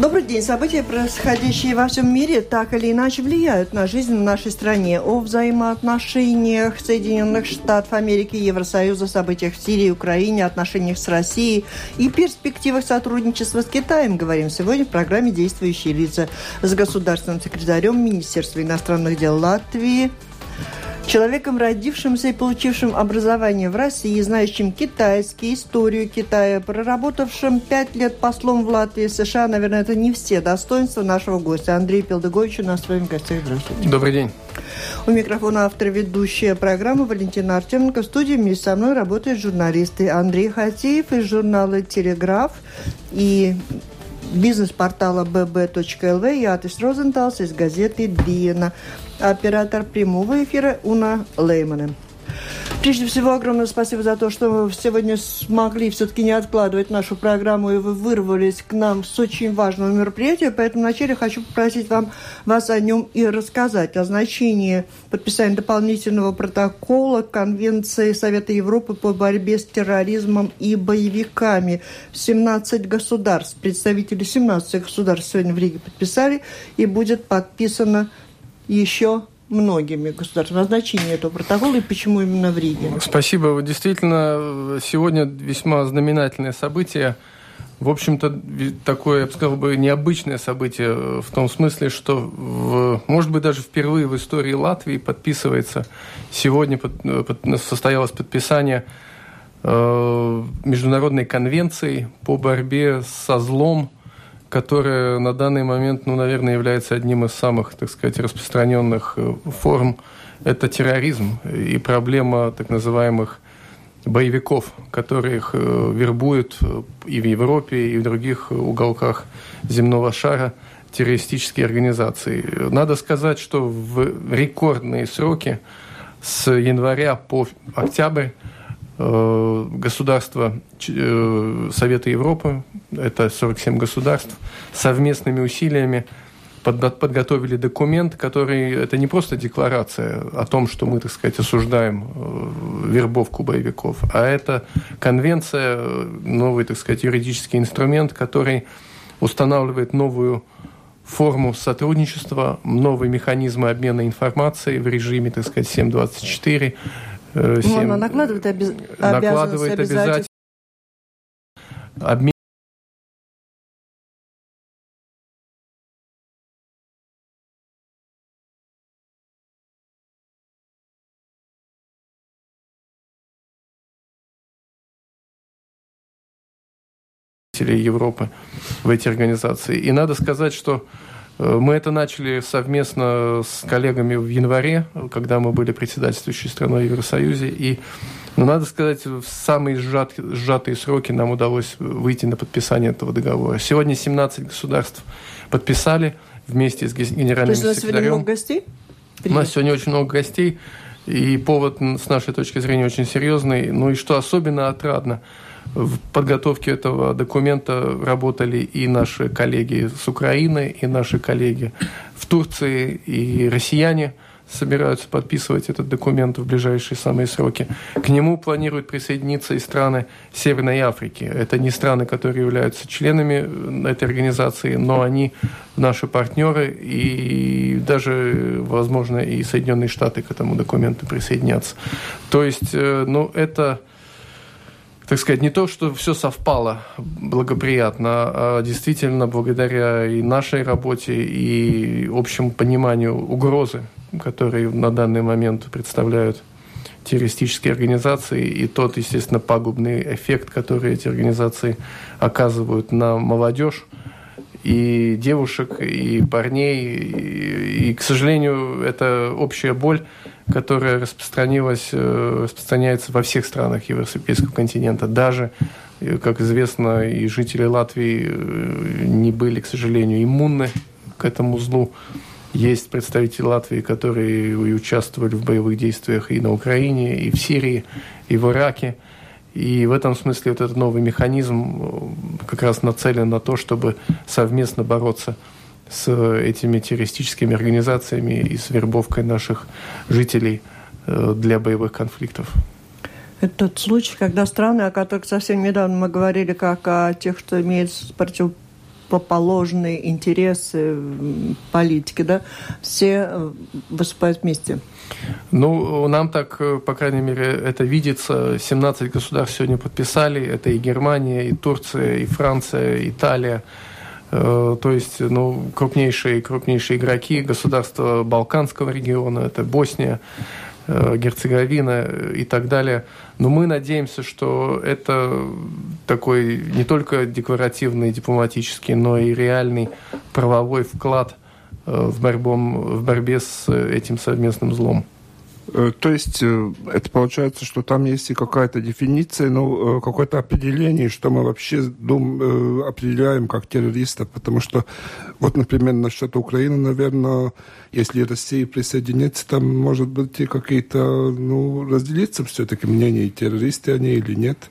Добрый день. События, происходящие во всем мире, так или иначе влияют на жизнь в нашей стране. О взаимоотношениях Соединенных Штатов Америки Евросоюза, событиях в Сирии, Украине, отношениях с Россией и перспективах сотрудничества с Китаем говорим сегодня в программе «Действующие лица» с государственным секретарем Министерства иностранных дел Латвии – Человеком, родившимся и получившим образование в России, знающим китайский, историю Китая, проработавшим пять лет послом в Латвии, США, наверное, это не все достоинства нашего гостя. Андрей Пелдыгович у нас в своем гостях. Здравствуйте. Добрый день. У микрофона автор ведущая программы Валентина Артеменко. В студии вместе со мной работают журналисты Андрей Хатиев из журнала «Телеграф» и бизнес-портала bb.lv и Атис Розенталс из газеты «Диена». Оператор прямого эфира Уна Леймана. Прежде всего, огромное спасибо за то, что вы сегодня смогли все-таки не откладывать нашу программу, и вы вырвались к нам с очень важного мероприятия. Поэтому вначале хочу попросить вам, вас о нем и рассказать, о значении подписания дополнительного протокола Конвенции Совета Европы по борьбе с терроризмом и боевиками. 17 государств, представители 17 государств сегодня в Риге подписали, и будет подписано еще многими государствами. Значение этого протокола и почему именно в Риге? Спасибо. Действительно, сегодня весьма знаменательное событие. В общем-то, такое, я бы сказал, бы, необычное событие в том смысле, что, в, может быть, даже впервые в истории Латвии подписывается, сегодня под, под, состоялось подписание э, Международной конвенции по борьбе со злом, которая на данный момент, ну, наверное, является одним из самых, так сказать, распространенных э, форм. Это терроризм и проблема так называемых боевиков, которых э, вербуют э, и в Европе, и в других уголках земного шара террористические организации. Надо сказать, что в рекордные сроки с января по октябрь государства э, Совета Европы, это 47 государств, совместными усилиями подготовили документ, который это не просто декларация о том, что мы, так сказать, осуждаем э, вербовку боевиков, а это конвенция, новый, так сказать, юридический инструмент, который устанавливает новую форму сотрудничества, новые механизмы обмена информацией в режиме, так сказать, 724, 7, ну, она накладывает, обез... накладывает обязательства. Обмен Европы в эти организации. И надо сказать, что Э, мы это начали совместно с коллегами в январе, когда мы были председательствующей страной в Евросоюзе. И, ну, надо сказать, в самые сжат, сжатые сроки нам удалось выйти на подписание этого договора. Сегодня 17 государств подписали вместе с генеральным. То есть у нас сегодня много гостей? У нас сегодня очень много гостей. И повод, с нашей точки зрения, очень серьезный. Ну и что особенно отрадно – в подготовке этого документа работали и наши коллеги с Украины, и наши коллеги в Турции, и россияне собираются подписывать этот документ в ближайшие самые сроки. К нему планируют присоединиться и страны Северной Африки. Это не страны, которые являются членами этой организации, но они наши партнеры, и даже, возможно, и Соединенные Штаты к этому документу присоединятся. То есть, э, ну, это так сказать, не то, что все совпало благоприятно, а действительно благодаря и нашей работе, и общему пониманию угрозы, которые на данный момент представляют террористические организации, и тот, естественно, пагубный эффект, который эти организации оказывают на молодежь, и девушек, и парней. И, и, к сожалению, это общая боль, которая распространилась, э, распространяется во всех странах Европейского континента. Даже, э, как известно, и жители Латвии э, не были, к сожалению, иммунны к этому злу. Есть представители Латвии, которые участвовали в боевых действиях и на Украине, и в Сирии, и в Ираке. И в этом смысле вот этот новый механизм э, как раз нацелен на то, чтобы совместно бороться с этими террористическими организациями и с вербовкой наших жителей э, для боевых конфликтов. Это тот случай, когда страны, о которых совсем недавно мы говорили, как о тех, что имеют противоположные интересы политики, да, все э, выступают вместе. Ну, нам так, э, по крайней мере, это видится. 17 государств сегодня подписали. Это и Германия, и Турция, и Франция, и Италия. Э, то есть, ну, крупнейшие, крупнейшие игроки государства Балканского региона, это Босния, э, Герцеговина и так далее. Но мы надеемся, что это такой не только декларативный, дипломатический, но и реальный правовой вклад в, борьбом, в борьбе с этим совместным злом. Э, то есть э, это получается, что там есть и какая-то дефиниция, ну, э, какое-то определение, что мы вообще дум, определяем как террористов, потому что вот, например, насчет Украины, наверное, если Россия присоединится, там, может быть, и какие-то, ну, разделиться все-таки мнения, террористы они или нет.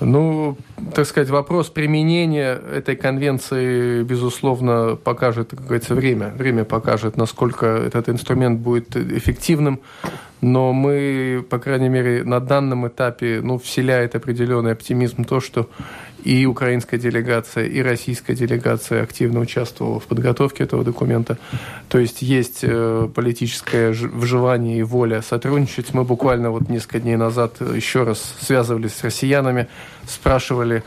Ну, так сказать, вопрос применения этой конвенции, безусловно, покажет, как говорится, время. Время покажет, насколько этот инструмент будет эффективным. Но мы, по крайней мере, на данном этапе, ну, вселяет определенный оптимизм то, что и украинская делегация, и российская делегация активно участвовала в подготовке этого документа. То есть есть э, политическое вживание и воля сотрудничать. Мы буквально вот несколько дней назад еще раз связывались с россиянами, спрашивали,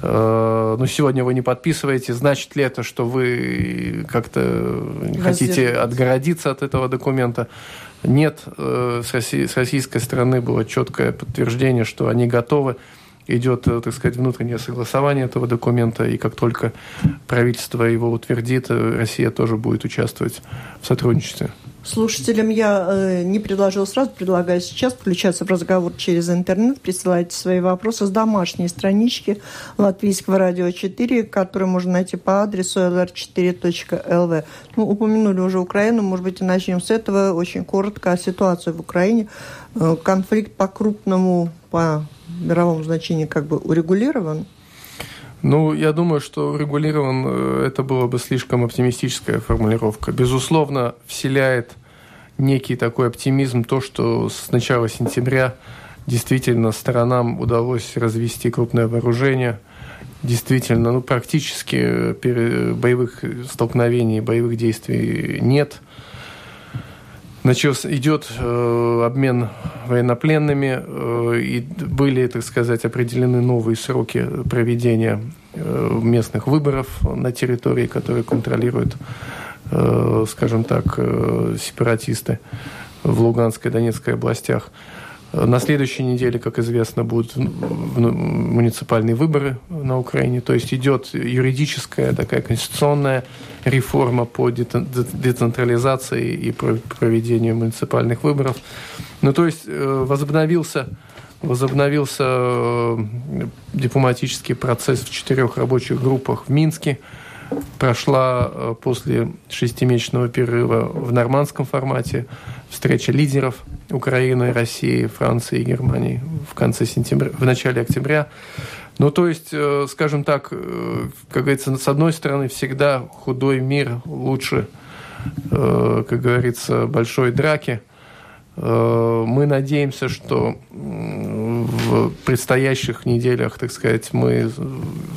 э, ну, сегодня вы не подписываете, значит ли это, что вы как-то хотите отгородиться от этого документа? Нет, э, с российской стороны было четкое подтверждение, что они готовы идет, э, так сказать, внутреннее согласование этого документа, и как только правительство его утвердит, э, Россия тоже будет участвовать в сотрудничестве. Слушателям я э, не предложил сразу, предлагаю сейчас включаться в разговор через интернет. Присылайте свои вопросы с домашней странички Латвийского радио 4, которую можно найти по адресу lr4.lv. Ну, упомянули уже Украину, может быть, и начнем с этого. Очень коротко о ситуации в Украине. Э, конфликт по-крупному, по мировом значении как бы урегулирован? Ну, я думаю, что урегулирован э, это было бы слишком оптимистическая формулировка. Безусловно, вселяет некий такой оптимизм то, что с начала сентября действительно сторонам удалось развести крупное вооружение. Действительно, ну, практически боевых столкновений, боевых действий нет – начался, идет э, обмен военнопленными, э, и были, так сказать, определены новые сроки проведения э, местных выборов на территории, которые контролируют, э, скажем так, э, сепаратисты в Луганской и Донецкой областях. На следующей неделе, как известно, будут муниципальные выборы на Украине. То есть идет юридическая такая конституционная реформа по децентрализации и проведению муниципальных выборов. Ну, то есть э, возобновился возобновился э, дипломатический процесс в четырех рабочих группах в Минске. Прошла э, после шестимесячного перерыва в нормандском формате встреча лидеров Украины, России, Франции и Германии в конце сентября, в начале октября. Ну, то есть, э, скажем так, э, как говорится, с одной стороны, всегда худой мир лучше, э, как говорится, большой драки. Мы надеемся, что в предстоящих неделях, так сказать, мы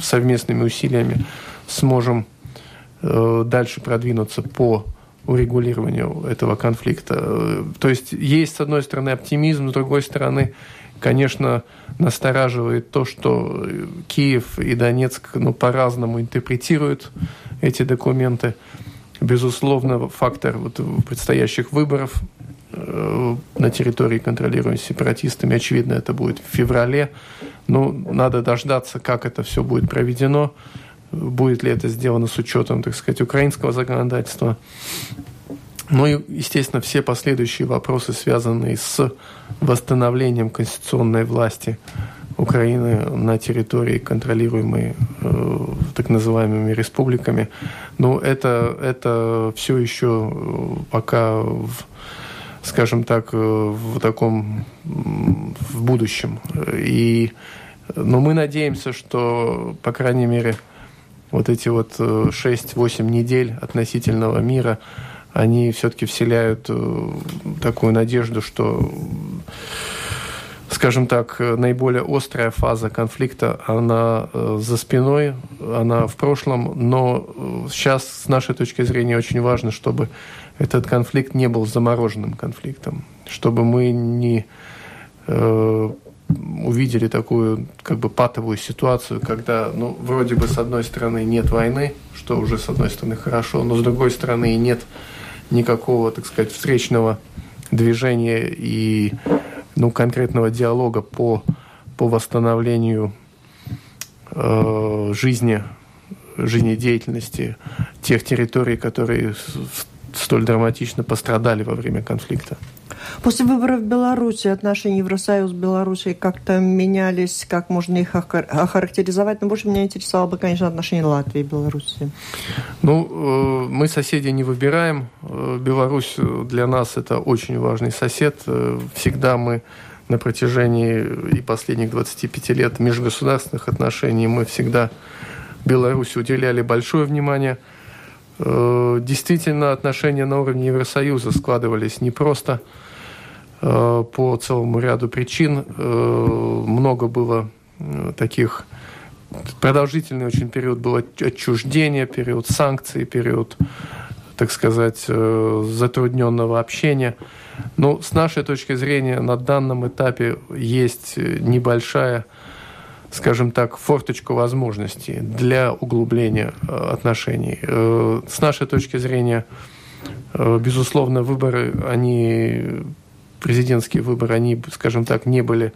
совместными усилиями сможем дальше продвинуться по урегулированию этого конфликта. То есть есть, с одной стороны, оптимизм, с другой стороны, конечно, настораживает то, что Киев и Донецк ну, по-разному интерпретируют эти документы. Безусловно, фактор вот предстоящих выборов э, на территории, контролируемой сепаратистами, очевидно, это будет в феврале. Но надо дождаться, как это все будет проведено, будет ли это сделано с учетом, так сказать, украинского законодательства. Ну и, естественно, все последующие вопросы, связанные с восстановлением конституционной власти Украины на территории, контролируемой э, так называемыми республиками. Но это, это все еще э, пока, в, скажем так, э, в таком в будущем. И, но мы надеемся, что, по крайней мере, вот эти вот 6-8 недель относительного мира, они все-таки вселяют такую надежду, что скажем так, наиболее острая фаза конфликта, она э, за спиной, она в прошлом, но сейчас, с нашей точки зрения, очень важно, чтобы этот конфликт не был замороженным конфликтом, чтобы мы не э, увидели такую как бы патовую ситуацию, когда, ну, вроде бы с одной стороны нет войны, что уже с одной стороны хорошо, но с другой стороны нет никакого, так сказать, встречного движения и ну, конкретного диалога по, по восстановлению э, жизни, жизнедеятельности тех территорий, которые столь драматично пострадали во время конфликта. После выборов в Беларуси отношения Евросоюз Беларуси как-то менялись, как можно их охарактеризовать? Но больше меня интересовало бы, конечно, отношения Латвии и Беларуси. Ну, э, мы соседей не выбираем. Э, Беларусь для нас это очень важный сосед. Э, всегда мы на протяжении и последних 25 лет межгосударственных отношений мы всегда Беларуси уделяли большое внимание. Действительно, отношения на уровне Евросоюза складывались непросто. просто Э, по целому ряду причин. Э, много было э, таких продолжительный очень период был отчуждения, период санкций, период, так сказать, затрудненного общения. Но с нашей точки зрения на данном этапе есть небольшая, скажем так, форточка возможностей для углубления отношений. С нашей точки зрения, безусловно, выборы, они президентские выборы, они, скажем так, не были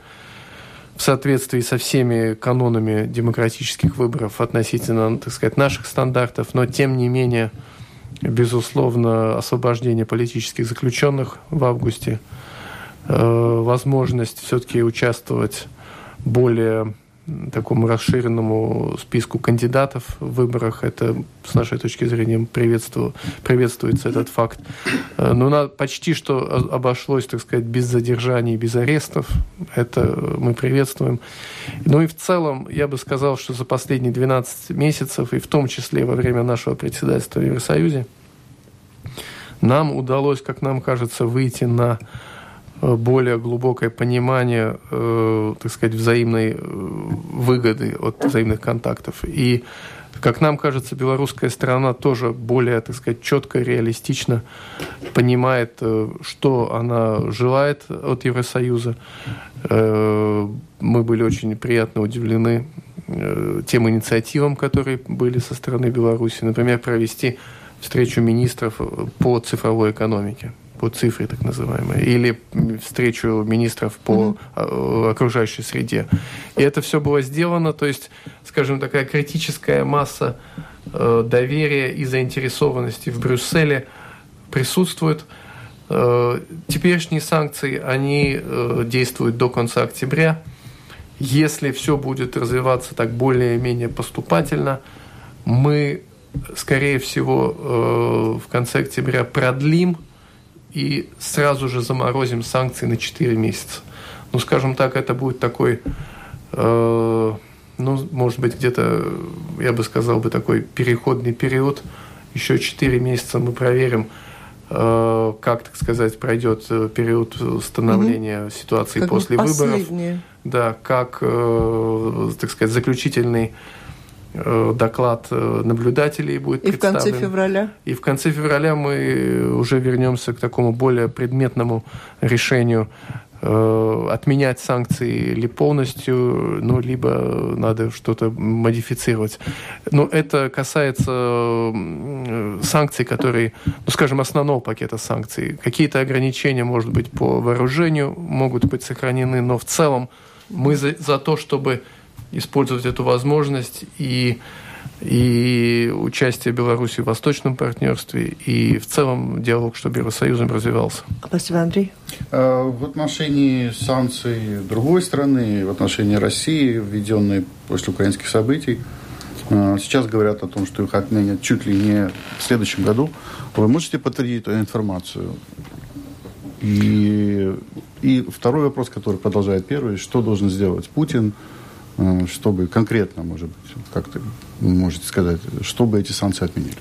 в соответствии со всеми канонами демократических выборов относительно, так сказать, наших стандартов, но тем не менее, безусловно, освобождение политических заключенных в августе, э, возможность все-таки участвовать более такому расширенному списку кандидатов в выборах. Это, с нашей точки зрения, приветству, приветствуется этот факт. Э, но на, почти что обошлось, так сказать, без задержаний, без арестов. Это мы приветствуем. Ну и в целом, я бы сказал, что за последние 12 месяцев, и в том числе во время нашего председательства в Евросоюзе, нам удалось, как нам кажется, выйти на более глубокое понимание, э, так сказать, взаимной э, выгоды от взаимных контактов. И, как нам кажется, белорусская сторона тоже более, так сказать, четко, реалистично понимает, э, что она желает от Евросоюза. Э, мы были очень приятно удивлены э, тем инициативам, которые были со стороны Беларуси. Например, провести встречу министров по цифровой экономике по цифре так называемой, или встречу министров по mm-hmm. окружающей среде. И это все было сделано, то есть, скажем, такая критическая масса э, доверия и заинтересованности в Брюсселе присутствует. Э, теперешние санкции, они э, действуют до конца октября. Если все будет развиваться так более-менее поступательно, мы, скорее всего, э, в конце октября продлим и сразу же заморозим санкции на 4 месяца. Ну, скажем так, это будет такой, э, ну, может быть, где-то, я бы сказал бы, такой переходный период. Еще 4 месяца мы проверим, э, как, так сказать, пройдет э, период становления угу. ситуации как после выборов. Да, как, э, так сказать, заключительный доклад э, наблюдателей будет И в конце февраля? И в конце февраля мы уже вернемся к такому более предметному решению э, отменять санкции или полностью, ну, либо надо что-то модифицировать. Но это касается санкций, которые, ну, скажем, основного пакета санкций. Какие-то ограничения, может быть, по вооружению могут быть сохранены, но в целом мы за, за то, чтобы использовать эту возможность и и участие Беларуси в восточном партнерстве, и в целом диалог, чтобы Евросоюзом развивался. Спасибо, Андрей. А, в отношении санкций другой страны, в отношении России, введенные после украинских событий, а, сейчас говорят о том, что их отменят чуть ли не в следующем году. Вы можете подтвердить эту информацию? И, и второй вопрос, который продолжает первый, что должен сделать Путин, чтобы конкретно, может быть, как ты можете сказать, чтобы эти санкции отменили?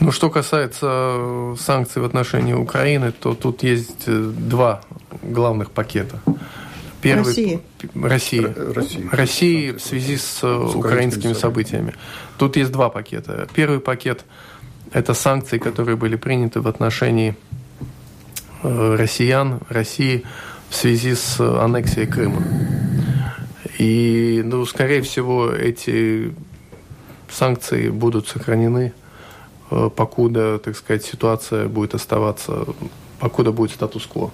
Ну, что касается э, санкций в отношении Украины, то тут есть э, два главных пакета. Первый, России. России. России. России в связи с, э, с украинскими событиями. Тут есть два пакета. Первый пакет – это санкции, которые были приняты в отношении россиян, России в связи с аннексией Крыма. И, ну, скорее всего, эти санкции будут сохранены, э, покуда, так сказать, ситуация будет оставаться, покуда будет статус-кво.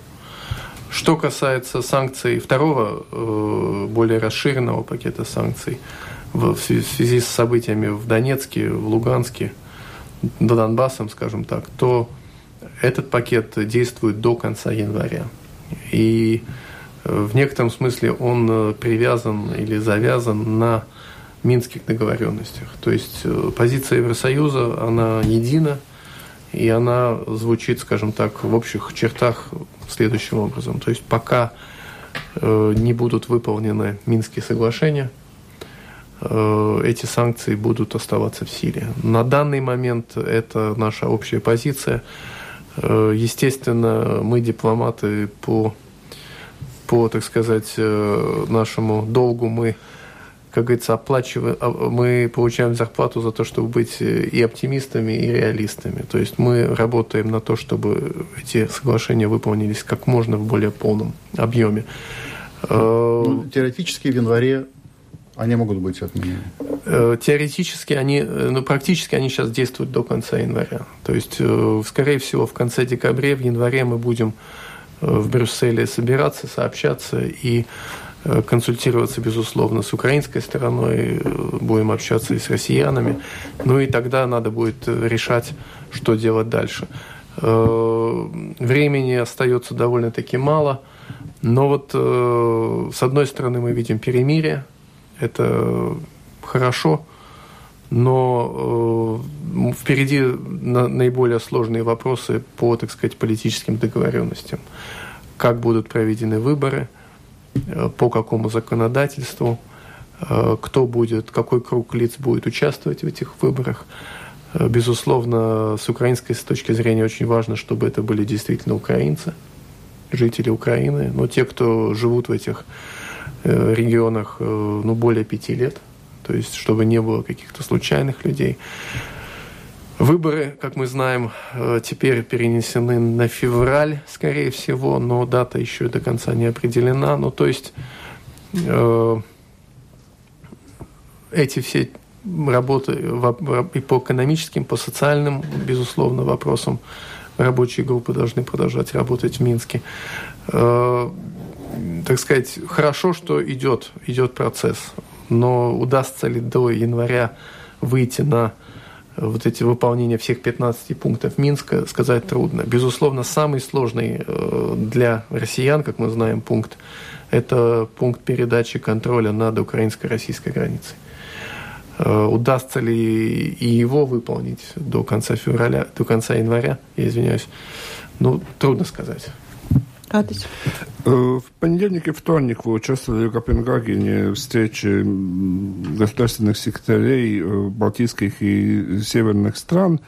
Что касается санкций второго, э, более расширенного пакета санкций в связи с событиями в Донецке, в Луганске, до Донбассом, скажем так, то этот пакет действует до конца января. И в некотором смысле он привязан или завязан на минских договоренностях. То есть э, позиция Евросоюза, она едина, и она звучит, скажем так, в общих чертах следующим образом. То есть пока э, не будут выполнены Минские соглашения, э, эти санкции будут оставаться в силе. На данный момент это наша общая позиция. Естественно, мы дипломаты по, по так сказать, нашему долгу мы как говорится, оплачиваем, а, мы получаем зарплату за то, чтобы быть э, и оптимистами, и реалистами. То есть мы работаем на то, чтобы эти соглашения выполнились как можно в более полном объеме. Э, ну, теоретически в январе они могут быть отменены? Э, теоретически они, ну, практически они сейчас действуют до конца января. То есть, скорее всего, в конце декабря, в январе мы будем в Брюсселе собираться, сообщаться и Э, консультироваться, безусловно, с украинской стороной, э, будем общаться и с россиянами. Ну и тогда надо будет решать, что делать дальше. Э, времени остается довольно-таки мало, но вот с одной стороны мы видим перемирие, это хорошо, но впереди наиболее сложные вопросы по, так сказать, политическим договоренностям. Как будут проведены выборы – Э, по какому законодательству, э, кто будет, какой круг лиц будет участвовать в этих выборах. Э, безусловно, с украинской точки зрения очень важно, чтобы это были действительно украинцы, жители Украины, но те, кто живут в этих регионах ну, более пяти лет, то есть чтобы не было каких-то случайных людей. Выборы, как мы знаем, э, теперь перенесены на февраль, скорее всего, но дата еще до конца не определена. Ну, то есть э, эти все работы и по экономическим, по социальным, безусловно, вопросам рабочие группы должны продолжать работать в Минске. Э, так сказать, хорошо, что идет, идет процесс, но удастся ли до января выйти на вот эти выполнения всех 15 пунктов Минска сказать трудно. Безусловно, самый сложный э, для россиян, как мы знаем, пункт – это пункт передачи контроля над украинско-российской границей. Э, удастся ли и его выполнить до конца февраля, до конца января, я извиняюсь, ну, трудно сказать. Адис. Э, в понедельник и вторник вы участвовали в Копенгагене встрече государственных секретарей э, балтийских и северных стран.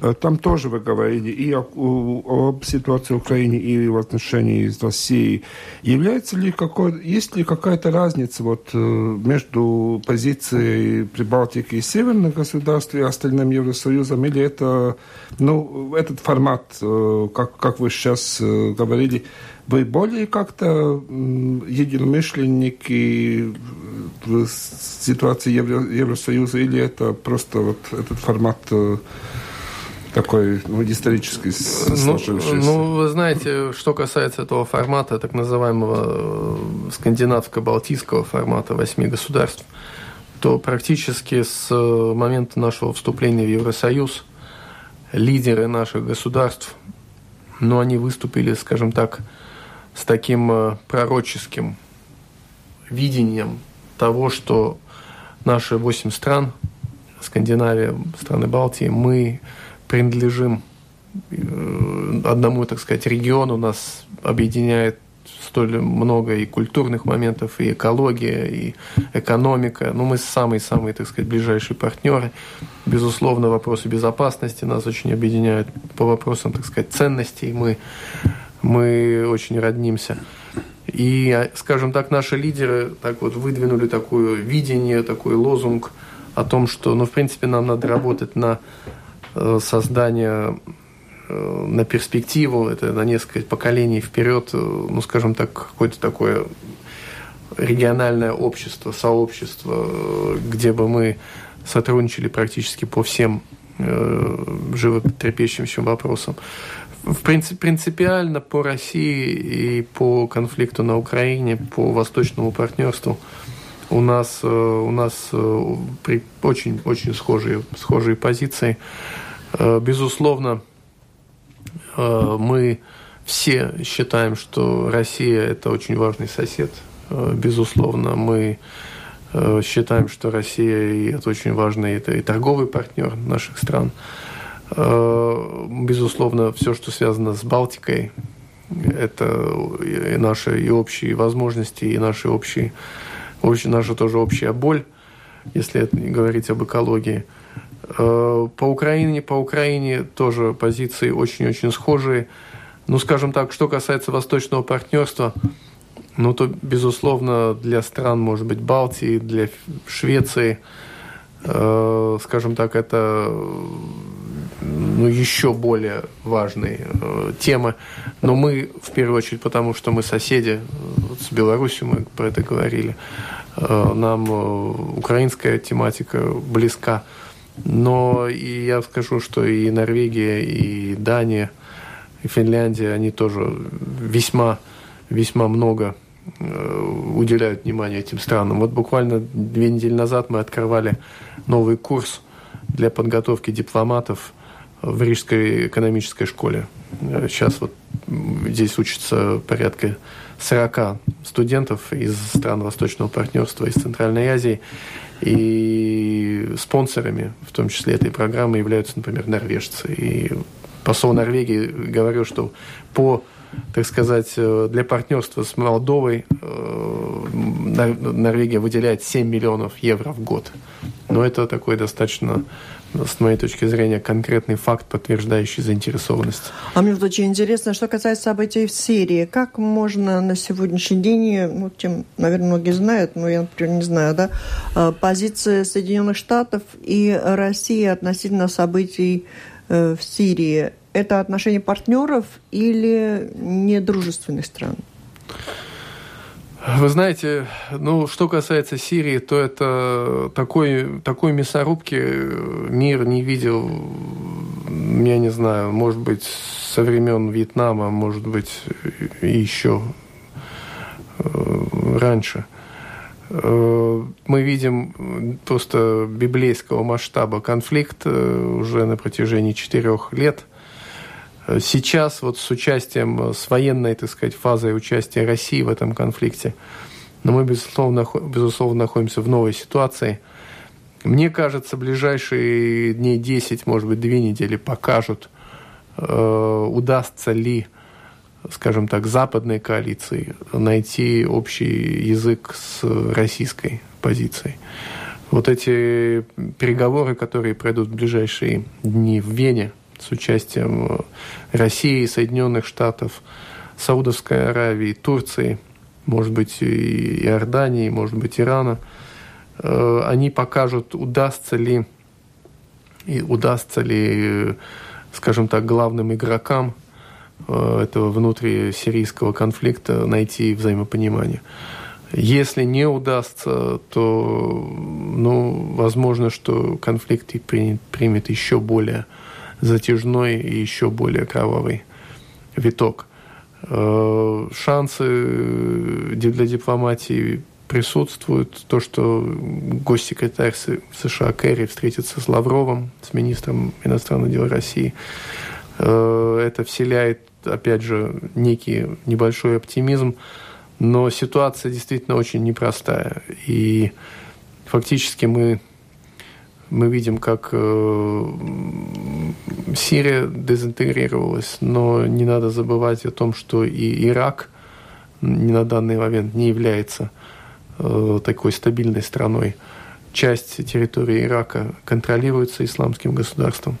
Э, там тоже вы говорили и о, об ситуации в Украине, и в отношении с Россией. Является ли какой, есть ли какая-то разница вот между позицией Прибалтики и северных государств и остальным Евросоюзом, или это, ну, этот формат, как, как вы сейчас говорили, вы более как-то единомышленники в ситуации Евро Евросоюза или это просто вот этот формат э, такой ну, исторический ну, ну, вы знаете, что касается этого формата, так называемого э, скандинавско-балтийского формата восьми государств, что практически с момента нашего вступления в Евросоюз лидеры наших государств, ну, они выступили, скажем так, с таким э, пророческим видением того, что наши восемь стран, Скандинавия, страны Балтии, мы принадлежим э, одному, так сказать, региону, нас объединяет столь много и культурных моментов, и экология, и экономика. Ну, мы самые-самые, так сказать, ближайшие партнеры. Безусловно, вопросы безопасности нас очень объединяют. По вопросам, так сказать, ценностей мы, мы очень роднимся. И, скажем так, наши лидеры так вот выдвинули такое видение, такой лозунг о том, что, ну, в принципе, нам надо работать на э, создание Э, на перспективу, это на несколько поколений вперед, э, ну, скажем так, какое-то такое региональное общество, сообщество, где бы мы сотрудничали практически по всем животрепещущим вопросам. В принципе, принципиально по России и по конфликту на Украине, по восточному партнерству у нас, у нас очень, очень схожие, схожие позиции. Безусловно, Э, мы все считаем, что Россия – это очень важный сосед. Э, безусловно, мы э, считаем, что Россия – это очень важный это и торговый партнер наших стран. Безусловно, все, что связано с Балтикой, это и наши и общие возможности, и наши общие, наша тоже общая боль, если говорить об экологии – Э, по Украине, по Украине тоже позиции очень-очень схожие. Ну, скажем так, что касается восточного партнерства, ну, то, безусловно, для стран, может быть, Балтии, для Швеции, э, скажем так, это ну, еще более важные э, темы. Но мы, в первую очередь, потому что мы соседи, вот с Беларусью мы про это говорили, э, нам э, украинская тематика близка. Но и я скажу, что и Норвегия, и Дания, и Финляндия, они тоже весьма, весьма много э, уделяют внимание этим странам. Вот буквально две недели назад мы открывали новый курс для подготовки дипломатов в Рижской экономической школе. Сейчас вот здесь учатся порядка 40 студентов из стран Восточного партнерства, из Центральной Азии. И спонсорами, в том числе этой программы, являются, например, норвежцы. И посол Норвегии говорил, что по так сказать, э, для партнерства с Молдовой э, Норвегия выделяет 7 миллионов евро в год. Но это такой достаточно с моей точки зрения, конкретный факт, подтверждающий заинтересованность. А мне очень интересно, что касается событий в Сирии. Как можно на сегодняшний день, ну, тем, наверное, многие знают, но я, например, не знаю, да, а, позиция Соединенных Штатов и России относительно событий э, в Сирии. Это отношения партнеров или недружественных стран? Вы знаете, ну, что касается Сирии, то это такой, такой мясорубки мир не видел, я не знаю, может быть, со времен Вьетнама, может быть, и еще э, раньше. Э, мы видим просто библейского масштаба конфликт э, уже на протяжении четырех лет – Сейчас вот с участием, с военной, так сказать, фазой участия России в этом конфликте, но мы, безусловно, безусловно находимся в новой ситуации. Мне кажется, ближайшие дней 10, может быть, две недели покажут, э, удастся ли, скажем так, западной коалиции найти общий язык с российской позицией. Вот эти переговоры, которые пройдут в ближайшие дни в Вене, с участием России, Соединенных Штатов, Саудовской Аравии, Турции, может быть, и Иордании, может быть, Ирана, э, они покажут, удастся ли, удастся ли, скажем так, главным игрокам э, этого внутрисирийского конфликта найти взаимопонимание. Если не удастся, то, ну, возможно, что конфликт примет еще более затяжной и еще более кровавый виток. Э, шансы для дипломатии присутствует. То, что госсекретарь США Керри встретится с Лавровым, с министром иностранных дел России, э, это вселяет, опять же, некий небольшой оптимизм. Но ситуация действительно очень непростая. И фактически мы мы видим, как э, Сирия дезинтегрировалась, но не надо забывать о том, что и Ирак на данный момент не является э, такой стабильной страной. Часть территории Ирака контролируется исламским государством.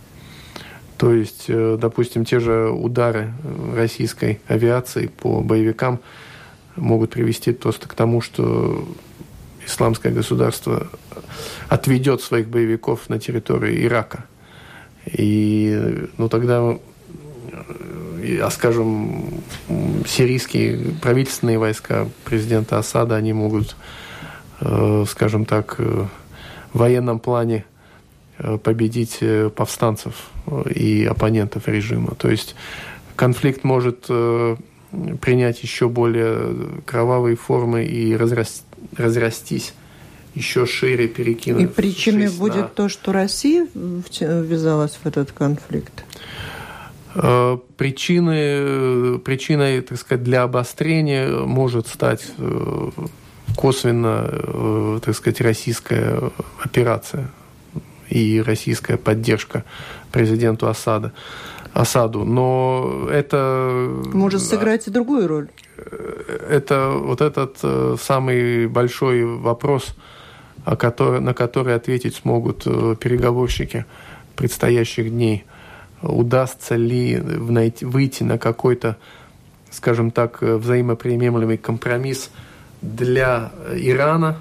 То есть, э, допустим, те же удары российской авиации по боевикам могут привести просто к тому, что исламское государство отведет своих боевиков на территорию Ирака. И ну, тогда, а скажем, сирийские правительственные войска президента Асада, они могут, э, скажем так, э, в военном плане победить повстанцев и оппонентов режима. То есть конфликт может принять еще более кровавые формы и разрасти, разрастись еще шире перекинуть. И причиной будет на... то, что Россия ввязалась в этот конфликт? Э, причины, причиной, так сказать, для обострения может стать э, косвенно, э, так сказать, российская операция и российская поддержка президенту Асада. Асаду, но это... Может сыграть и другую роль. Это вот этот самый большой вопрос – который, на которые ответить смогут э, переговорщики предстоящих дней. Удастся ли найти, выйти на какой-то, скажем так, э, взаимоприемлемый компромисс для Ирана,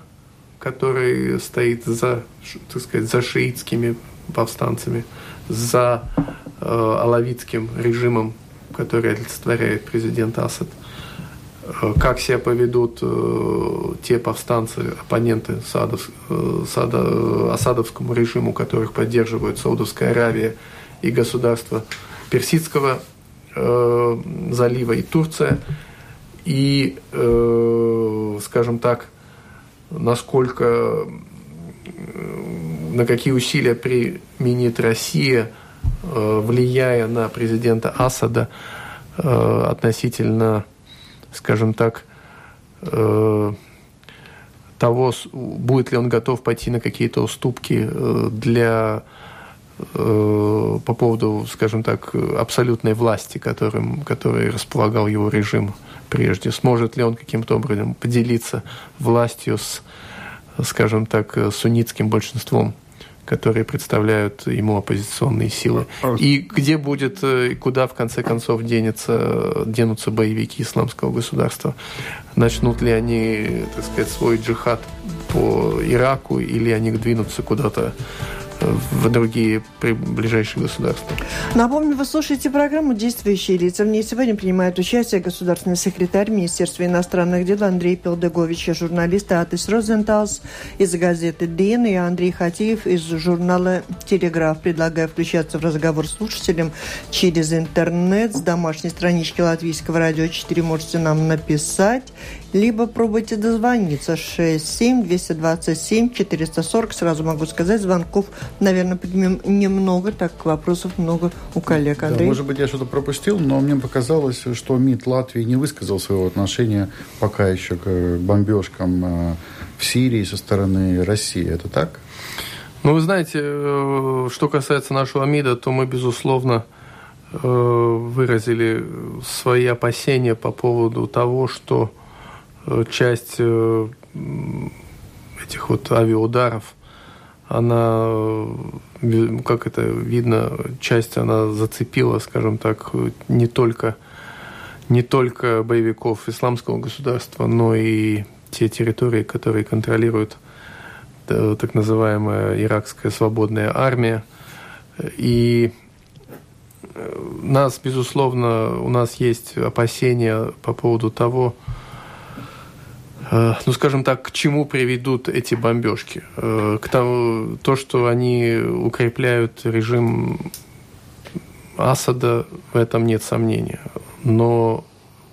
который стоит за, так сказать, за шиитскими повстанцами, за э, алавитским режимом, который олицетворяет президент Асад – Э, как себя поведут э, те повстанцы, оппоненты Садов, э, Сада, Асадовскому режиму, которых поддерживают Саудовская Аравия и государства Персидского э, залива и Турция. И, э, скажем так, насколько, на какие усилия применит Россия, э, влияя на президента Асада э, относительно скажем так, э, того, будет ли он готов пойти на какие-то уступки э, для э, по поводу, скажем так, абсолютной власти, которым, которой располагал его режим прежде. Сможет ли он каким-то образом поделиться властью с, скажем так, суннитским большинством которые представляют ему оппозиционные силы. А и где будет, э, куда в конце концов денется, денутся боевики исламского государства? Начнут ли они, так сказать, свой джихад по Ираку, или они двинутся куда-то в другие ближайшие государства. Напомню, вы слушаете программу «Действующие лица». В ней сегодня принимают участие государственный секретарь Министерства иностранных дел Андрей Пелдегович и журналисты Атис Розенталс из газеты «Дин» и Андрей Хатиев из журнала «Телеграф». Предлагаю включаться в разговор с слушателем через интернет с домашней странички Латвийского радио 4 можете нам написать либо пробуйте дозвониться 67 227 440. Сразу могу сказать, звонков, наверное, примем немного, так вопросов много у коллег. Андрей? Да, может быть, я что-то пропустил, но мне показалось, что МИД Латвии не высказал своего отношения пока еще к бомбежкам э, в Сирии со стороны России. Это так? Ну, вы знаете, э, что касается нашего МИДа, то мы, безусловно, э, выразили свои опасения по поводу того, что часть этих вот авиаударов, она, э, как это видно, часть она зацепила, скажем так, не только, не только боевиков исламского государства, но и те территории, которые контролирует так называемая иракская свободная армия. И нас, безусловно, у нас есть опасения по поводу того, Э, ну, скажем так, к чему приведут эти бомбежки? Э, к тому, то, что они укрепляют режим Асада, в этом нет сомнения. Но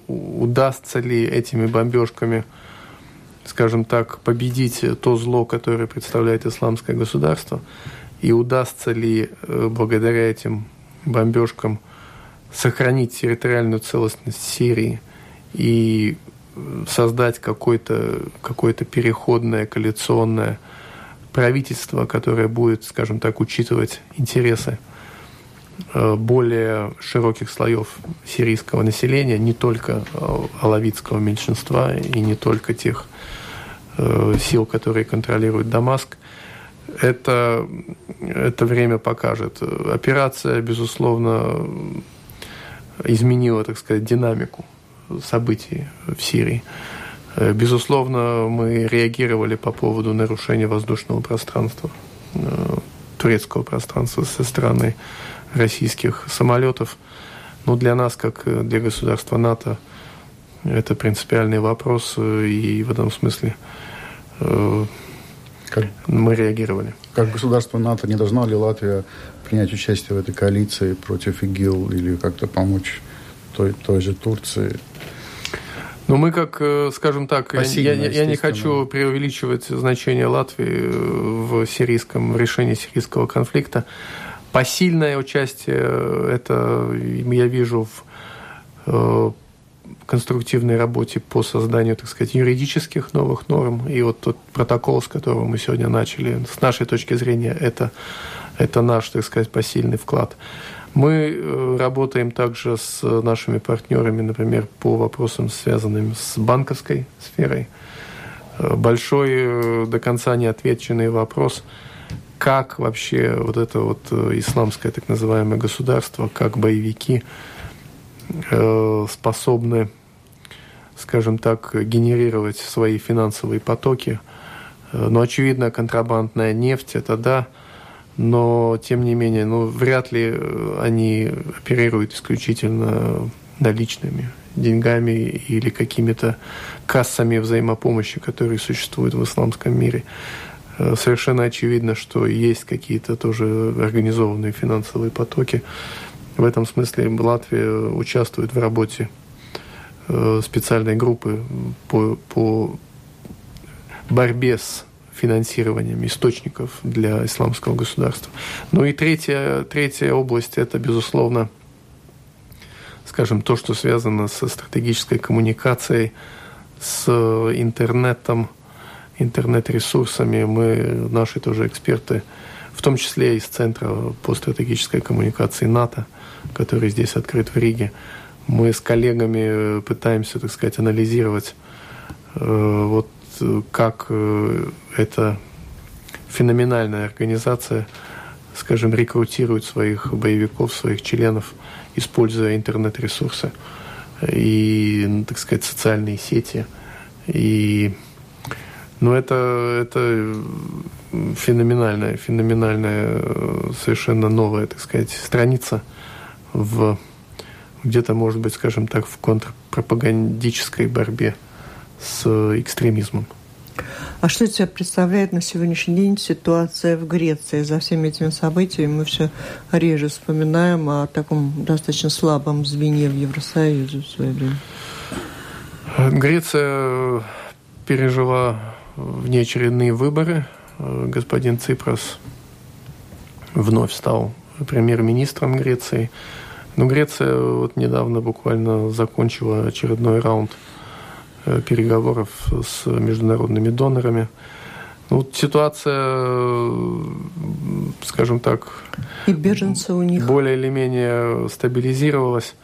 удастся ли этими бомбежками скажем так, победить то зло, которое представляет исламское государство, и удастся ли э, благодаря этим бомбежкам сохранить территориальную целостность Сирии и создать какое-то какое переходное коалиционное правительство, которое будет, скажем так, учитывать интересы э, более широких слоев сирийского населения, не только э, алавитского меньшинства и не только тех э, сил, которые контролируют Дамаск. Это, это время покажет. Операция, безусловно, изменила, так сказать, динамику событий в Сирии. Э, безусловно, мы реагировали по поводу нарушения воздушного пространства, э, турецкого пространства со стороны российских самолетов. Но для нас, как для государства НАТО, это принципиальный вопрос, э, и в этом смысле как, мы реагировали. Как государство НАТО не должна ли Латвия принять участие в этой коалиции против ИГИЛ или как-то помочь той, той же Турции? Ну, мы как, э, скажем так, Пассивно, я, я не хочу преувеличивать значение Латвии э, в сирийском в решении сирийского конфликта. Посильное участие э, это я вижу в конструктивной работе по созданию, так сказать, юридических новых норм. И вот тот протокол, с которого мы сегодня начали, с нашей точки зрения, это, это наш, так сказать, посильный вклад. Мы э, работаем также с нашими партнерами, например, по вопросам, связанным с банковской сферой. Э, большой, э, до конца не отвеченный вопрос, как вообще вот это вот исламское так называемое государство, как боевики способны, скажем так, генерировать свои финансовые потоки. Но, очевидно, контрабандная нефть – это да – но тем не менее, ну, вряд ли э, они оперируют исключительно наличными деньгами или какими-то кассами взаимопомощи, которые существуют в исламском мире. Э, совершенно очевидно, что есть какие-то тоже организованные финансовые потоки. В этом смысле Латвия участвует в работе э, специальной группы по, по борьбе с финансированием источников для исламского государства. Ну и третья, третья область – это, безусловно, скажем, то, что связано со стратегической коммуникацией, с интернетом, интернет-ресурсами. Мы, наши тоже эксперты, в том числе из Центра по стратегической коммуникации НАТО, который здесь открыт в Риге, мы с коллегами пытаемся, так сказать, анализировать э, вот как э, эта феноменальная организация, скажем, рекрутирует своих боевиков, своих членов, используя интернет-ресурсы и, так сказать, социальные сети. И ну, это, это феноменальная, феноменальная, совершенно новая, так сказать, страница в где-то, может быть, скажем так, в контрпропагандической борьбе с экстремизмом. А что из себя представляет на сегодняшний день ситуация в Греции? За всеми этими событиями мы все реже вспоминаем о таком достаточно слабом звене в Евросоюзе в свое время. Греция пережила внеочередные выборы. Господин Ципрас вновь стал премьер-министром Греции. Но Греция вот недавно буквально закончила очередной раунд Э, переговоров с международными донорами. Ну, вот ситуация, скажем так, и беженцы у них более или менее стабилизировалась.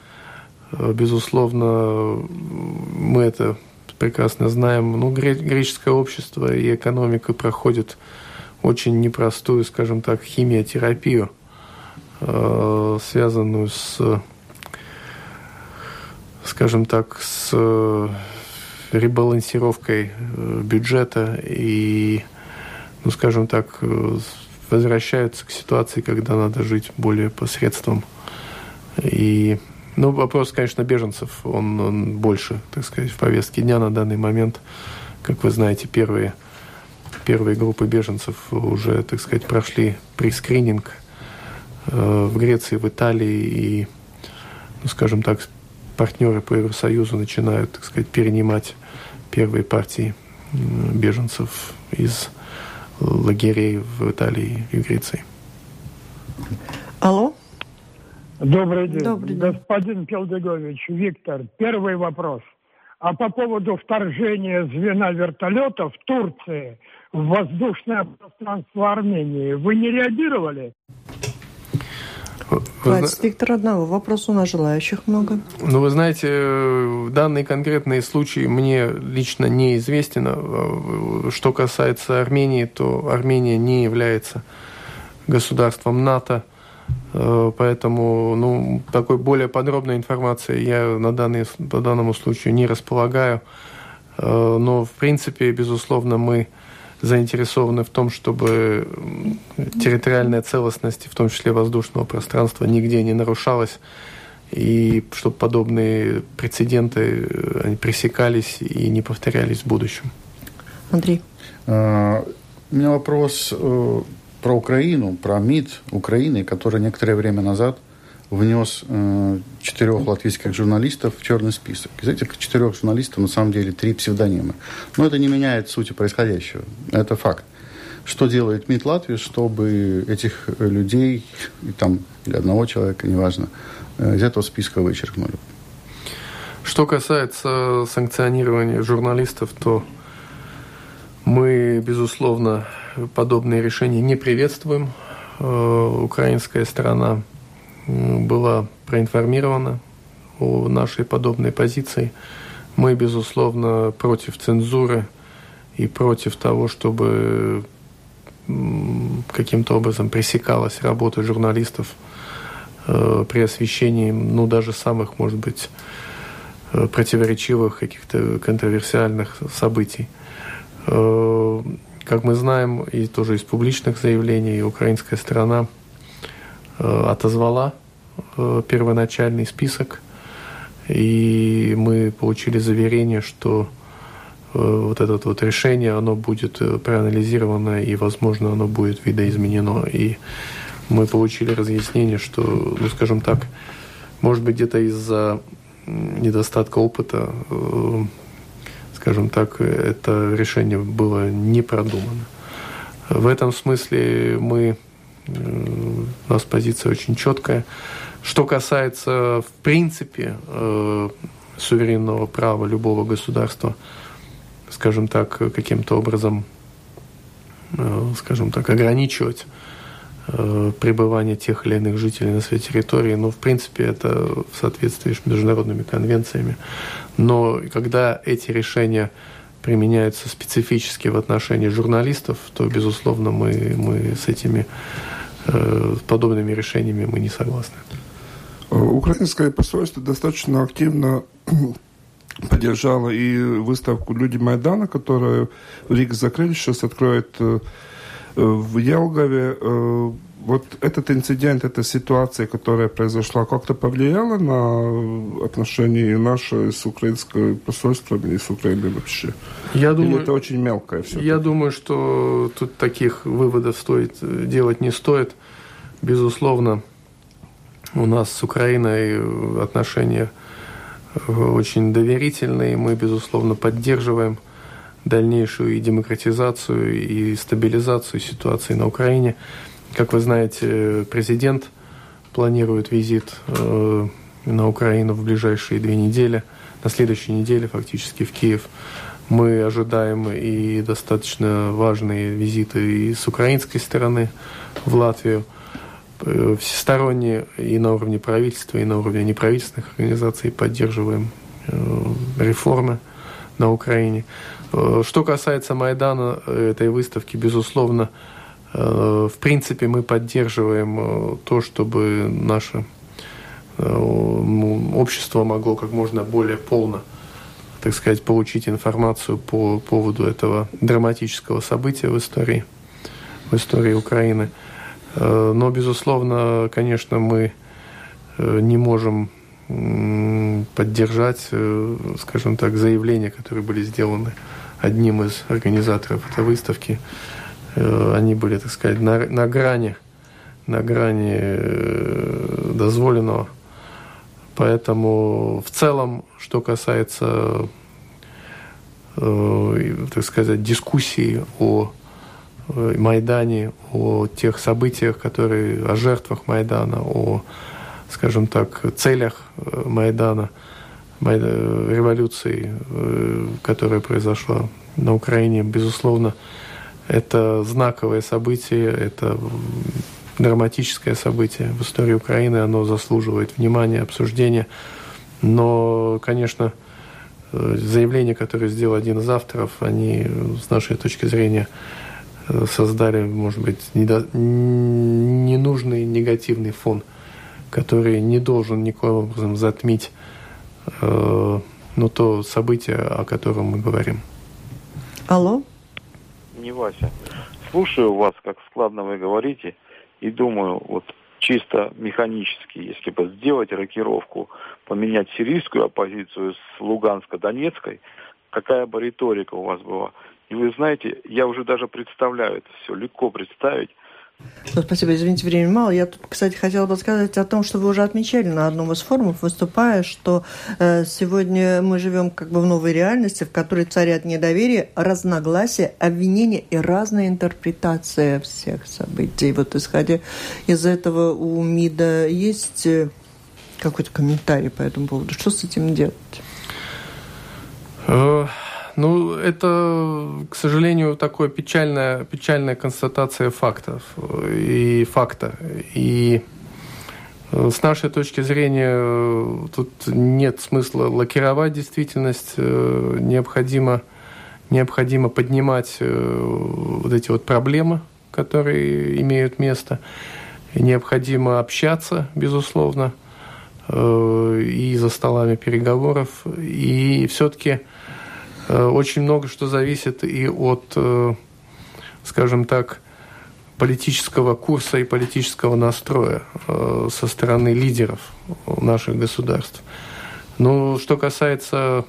Э, безусловно, мы это прекрасно знаем. Ну, греческое общество и экономика проходят очень непростую, скажем так, химиотерапию, э, связанную с, скажем так, с ребалансировкой э, бюджета и, ну, скажем так, э, возвращаются к ситуации, когда надо жить более посредством. И, ну, вопрос, конечно, беженцев, он, он больше, так сказать, в повестке дня на данный момент. Как вы знаете, первые, первые группы беженцев уже, так сказать, прошли прескрининг э, в Греции, в Италии и, ну, скажем так, партнеры по Евросоюзу начинают, так сказать, перенимать первые партии беженцев из лагерей в Италии и Греции. Алло? Добрый день. Добрый день. Господин Пелдегович, Виктор, первый вопрос. А по поводу вторжения звена вертолетов в Турции в воздушное пространство Армении, вы не реагировали? Хватит. Виктор, одного вопроса, у нас желающих много. Ну, вы знаете, э, данный конкретный случай мне лично неизвестен. Э, что касается Армении, то Армения не является государством НАТО. Э, поэтому ну, такой более подробной информации я на данный, по данному случаю не располагаю. Но, в принципе, безусловно, мы заинтересованы в том, чтобы территориальная целостность, в том числе воздушного пространства, нигде не нарушалась, и чтобы подобные прецеденты э, они пресекались и не повторялись в будущем. Андрей. А, у меня вопрос э, про Украину, про МИД Украины, который некоторое время назад – внес э, четырех латвийских журналистов в черный список. Из этих четырех журналистов на самом деле три псевдонима. Но это не меняет сути происходящего. Это факт. Что делает МИД Латвии, чтобы этих людей, и там, или одного человека, неважно, э, из этого списка вычеркнули? Что касается санкционирования журналистов, то мы, безусловно, подобные решения не приветствуем. Э, украинская сторона была проинформирована о нашей подобной позиции. Мы, безусловно, против цензуры и против того, чтобы каким-то образом пресекалась работа журналистов э, при освещении, ну, даже самых, может быть, э, противоречивых, каких-то контроверсиальных событий. Э, как мы знаем, и тоже из публичных заявлений, украинская сторона – отозвала э, первоначальный список, и мы получили заверение, что э, вот это вот решение, оно будет проанализировано, и, возможно, оно будет видоизменено. И мы получили разъяснение, что, ну, скажем так, может быть, где-то из-за недостатка опыта, скажем так, это решение было не продумано. В этом смысле мы у нас позиция очень четкая. Что касается, в принципе, э, суверенного права любого государства, скажем так, каким-то образом, э, скажем так, ограничивать э, пребывание тех или иных жителей на своей территории, ну, в принципе, это в соответствии с международными конвенциями. Но когда эти решения применяются специфически в отношении журналистов, то, безусловно, мы, мы с этими э, подобными решениями мы не согласны. Украинское посольство достаточно активно поддержало и выставку «Люди Майдана», которую в Риге закрыли, сейчас откроет э, в Елгове. Вот этот инцидент, эта ситуация, которая произошла, как-то повлияла на отношения наши с украинским посольством и с Украиной вообще? Я думаю, Или это очень мелкое все? Я думаю, что тут таких выводов стоит делать не стоит. Безусловно, у нас с Украиной отношения э, очень доверительные. Мы, безусловно, поддерживаем дальнейшую и демократизацию, и стабилизацию ситуации на Украине. Как вы знаете, президент планирует визит э, на Украину в ближайшие две недели, на следующей неделе фактически в Киев. Мы ожидаем и достаточно важные визиты и с украинской стороны в Латвию, э, всесторонне и на уровне правительства, и на уровне неправительственных организаций поддерживаем э, реформы на Украине. Что касается Майдана, этой выставки, безусловно, в принципе, мы поддерживаем э, то, чтобы наше э, общество могло как можно более полно, так сказать, получить информацию по поводу этого драматического события в истории, в истории Украины. Но, безусловно, конечно, мы не можем поддержать, скажем так, заявления, которые были сделаны одним из организаторов этой выставки, Э, они были, так сказать, на, на грани, на грани э, дозволенного. Поэтому в целом, что касается так сказать, дискуссии о Майдане, о тех событиях, которые, о жертвах Майдана, о, скажем так, целях Майдана, революции, которая произошла на Украине, безусловно, это знаковое событие, это драматическое событие в истории Украины, оно заслуживает внимания, обсуждения. Но, конечно, заявления, которые сделал один из авторов, они, с нашей точки зрения, создали, может быть, ненужный негативный фон, который не должен никоим образом затмить э, ну, то событие, о котором мы говорим. Алло? Не Вася. Слушаю вас, как складно вы говорите, и думаю, вот чисто механически, если бы сделать рокировку, поменять сирийскую оппозицию с Луганско-Донецкой, какая бы риторика у вас была. И вы знаете, я уже даже представляю это все, легко представить, ну, спасибо, извините, времени мало. Я тут, кстати, хотела бы сказать о том, что вы уже отмечали на одном из форумов, выступая, что э, сегодня мы живем как бы в новой реальности, в которой царят недоверие, разногласия, обвинения и разная интерпретация всех событий. Вот исходя из этого у МИДа есть э, какой-то комментарий по этому поводу? Что с этим делать? Э, ну, это, к сожалению, такая печальная, печальная констатация фактов и факта. И э, с нашей точки зрения э, тут нет смысла лакировать действительность. Э, необходимо, необходимо поднимать вот эти вот проблемы, которые имеют место. Необходимо общаться, безусловно, и за столами переговоров. И все-таки Э, очень много что зависит и от, э, скажем так, политического курса и политического настроя э, со стороны лидеров наших государств. Ну, что касается,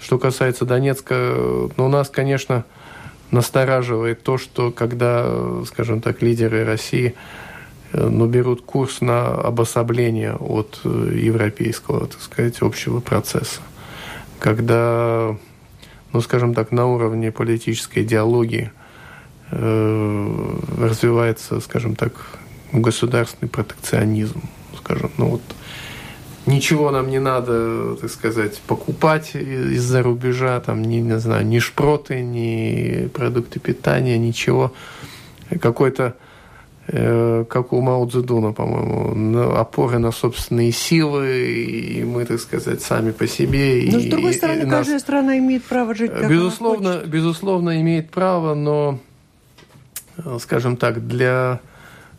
что касается Донецка, ну, у нас, конечно, настораживает то, что когда, скажем так, лидеры России ну, берут курс на обособление от европейского, так сказать, общего процесса. Когда ну, скажем так, на уровне политической идеологии э, развивается, скажем так, государственный протекционизм, скажем, ну вот ничего нам не надо, так сказать, покупать из-за рубежа, там, не, не знаю, ни шпроты, ни продукты питания, ничего. Какой-то как у Мао Цзэдуна, по-моему, опоры на собственные силы, и мы, так сказать, сами по себе. Но, и, с другой стороны, нас... каждая страна имеет право жить как безусловно, она хочет. Безусловно, имеет право, но, скажем так, для...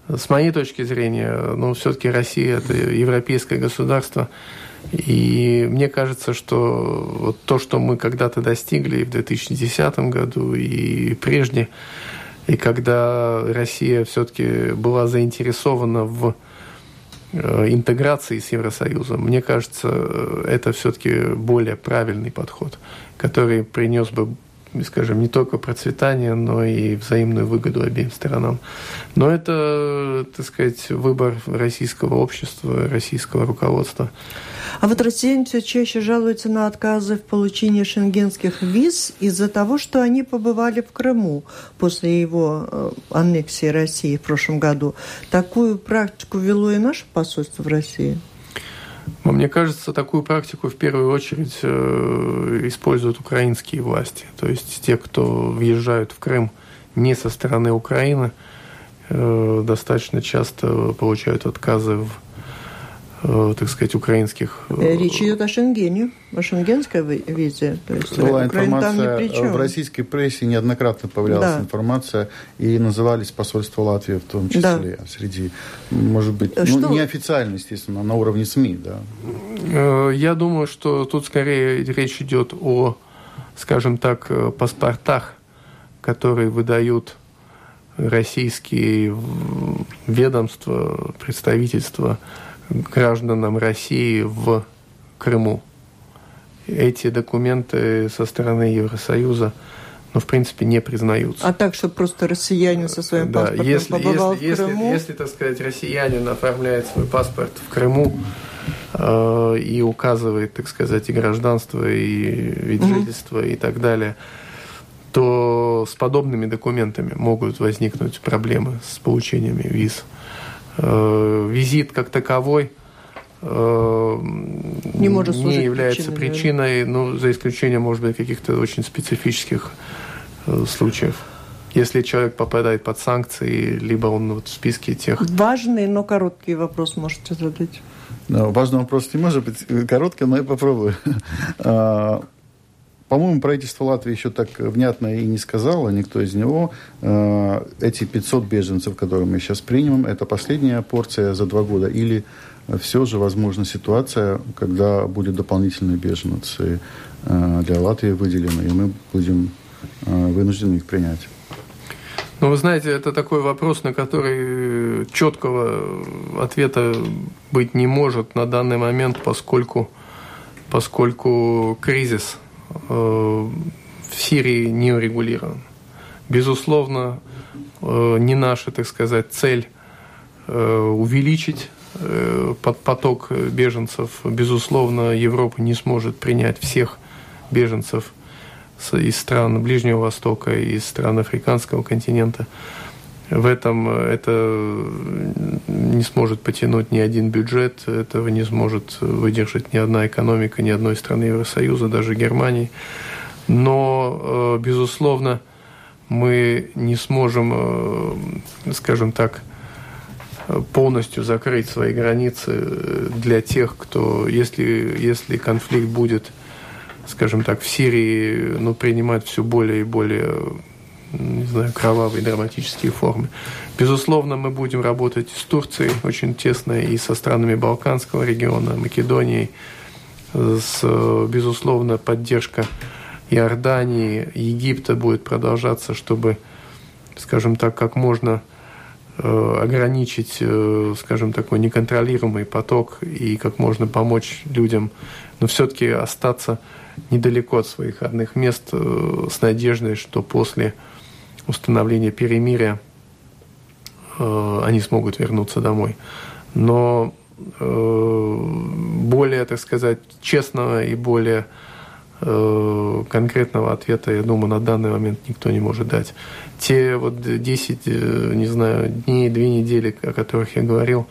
С моей точки зрения, ну, все-таки Россия – это европейское государство, и мне кажется, что вот то, что мы когда-то достигли в 2010 году и прежде, и когда Россия все-таки была заинтересована в э, интеграции с Евросоюзом, мне кажется, э, это все-таки более правильный подход, который принес бы скажем, не только процветание, но и взаимную выгоду обеим сторонам. Но это, так сказать, выбор российского общества, российского руководства. А вот россияне все чаще жалуются на отказы в получении шенгенских виз из-за того, что они побывали в Крыму после его э, аннексии России в прошлом году. Такую практику вело и наше посольство в России? Мне кажется, такую практику в первую очередь э, используют украинские власти. То есть те, кто въезжают в Крым не со стороны Украины, э, достаточно часто получают отказы в так сказать, украинских... Э, Речь идет о Шенгене, о шенгенской визе. То есть Была информация, в российской прессе неоднократно появлялась да. информация, и назывались посольства Латвии в том числе, да. среди, может быть, ну, что... ну, неофициально, естественно, на уровне СМИ, да? Э, я думаю, что тут скорее речь идет о, скажем так, паспортах, которые выдают российские ведомства, представительства гражданам России в Крыму. Эти документы со стороны Евросоюза но в принципе не признаются. А так, что просто россиянин со своим да, паспортом если, побывал если, в Крыму? Если, если, так сказать, россиянин оформляет свой паспорт в Крыму э, и указывает, так сказать, и гражданство, и вид жительства, mm-hmm. и так далее, то с подобными документами могут возникнуть проблемы с получением виз. Э, визит как таковой э, не, может не является причиной, причиной ну, за исключением, может быть, каких-то очень специфических Э, случаев. Если человек попадает под санкции, либо он вот в списке тех... Важный, но короткий вопрос можете задать. Да, важный вопрос не может быть короткий, но я попробую. А, по-моему, правительство Латвии еще так внятно и не сказало, никто из него. А, эти 500 беженцев, которые мы сейчас примем, это последняя порция за два года? Или все же возможна ситуация, когда будут дополнительные беженцы а, для Латвии выделены, и мы будем Э, вынуждены их принять. Ну, вы знаете, это такой вопрос, на который четкого ответа быть не может на данный момент, поскольку, поскольку кризис э, в Сирии не урегулирован. Безусловно, э, не наша, так сказать, цель э, увеличить э, поток беженцев. Безусловно, Европа не сможет принять всех беженцев из стран Ближнего Востока, из стран африканского континента. В этом э, это не сможет потянуть ни один бюджет, этого не сможет выдержать ни одна экономика ни одной страны Евросоюза, даже Германии. Но, э, безусловно, мы не сможем, э, скажем так, полностью закрыть свои границы для тех, кто, если, если конфликт будет скажем так, в Сирии ну, принимать все более и более не знаю, кровавые драматические формы. Безусловно, мы будем работать с Турцией очень тесно и со странами Балканского региона, Македонией. С, безусловно, поддержка Иордании, Египта будет продолжаться, чтобы, скажем так, как можно э, ограничить, э, скажем, такой неконтролируемый поток и как можно помочь людям, но все-таки остаться недалеко от своих родных мест э, с надеждой, что после установления перемирия э, они смогут вернуться домой. Но э, более, так сказать, честного и более конкретного ответа, я думаю, на данный момент никто не может дать. Те вот 10, не знаю, дней, две недели, о которых я говорил,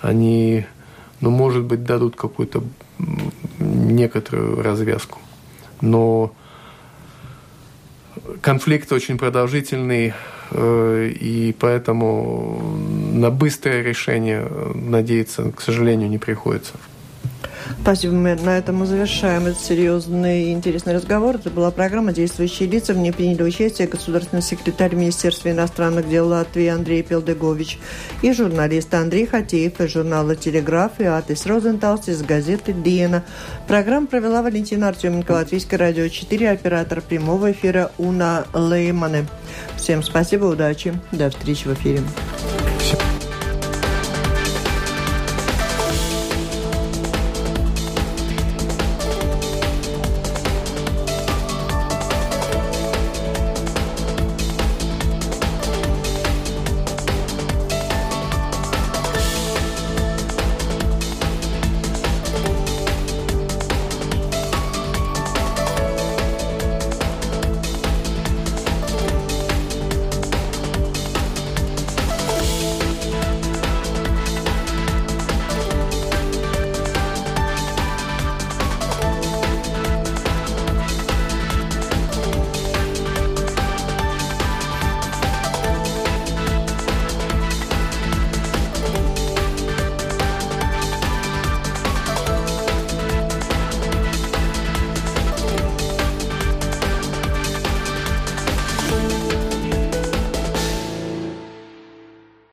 они, ну, может быть, дадут какую-то некоторую развязку но конфликт очень продолжительный, э, и поэтому на быстрое решение надеяться, к сожалению, не приходится. Спасибо. Мы на этом мы завершаем этот серьезный и интересный разговор. Это была программа «Действующие лица». В ней приняли участие государственный секретарь Министерства иностранных дел Латвии Андрей Пелдегович и журналист Андрей Хатеев из журнала «Телеграф» и Атис Розенталс из газеты «Диена». Программу провела Валентина Артеменко, Латвийское радио 4, оператор прямого эфира Уна Леймане. Всем спасибо, удачи, до встречи в эфире.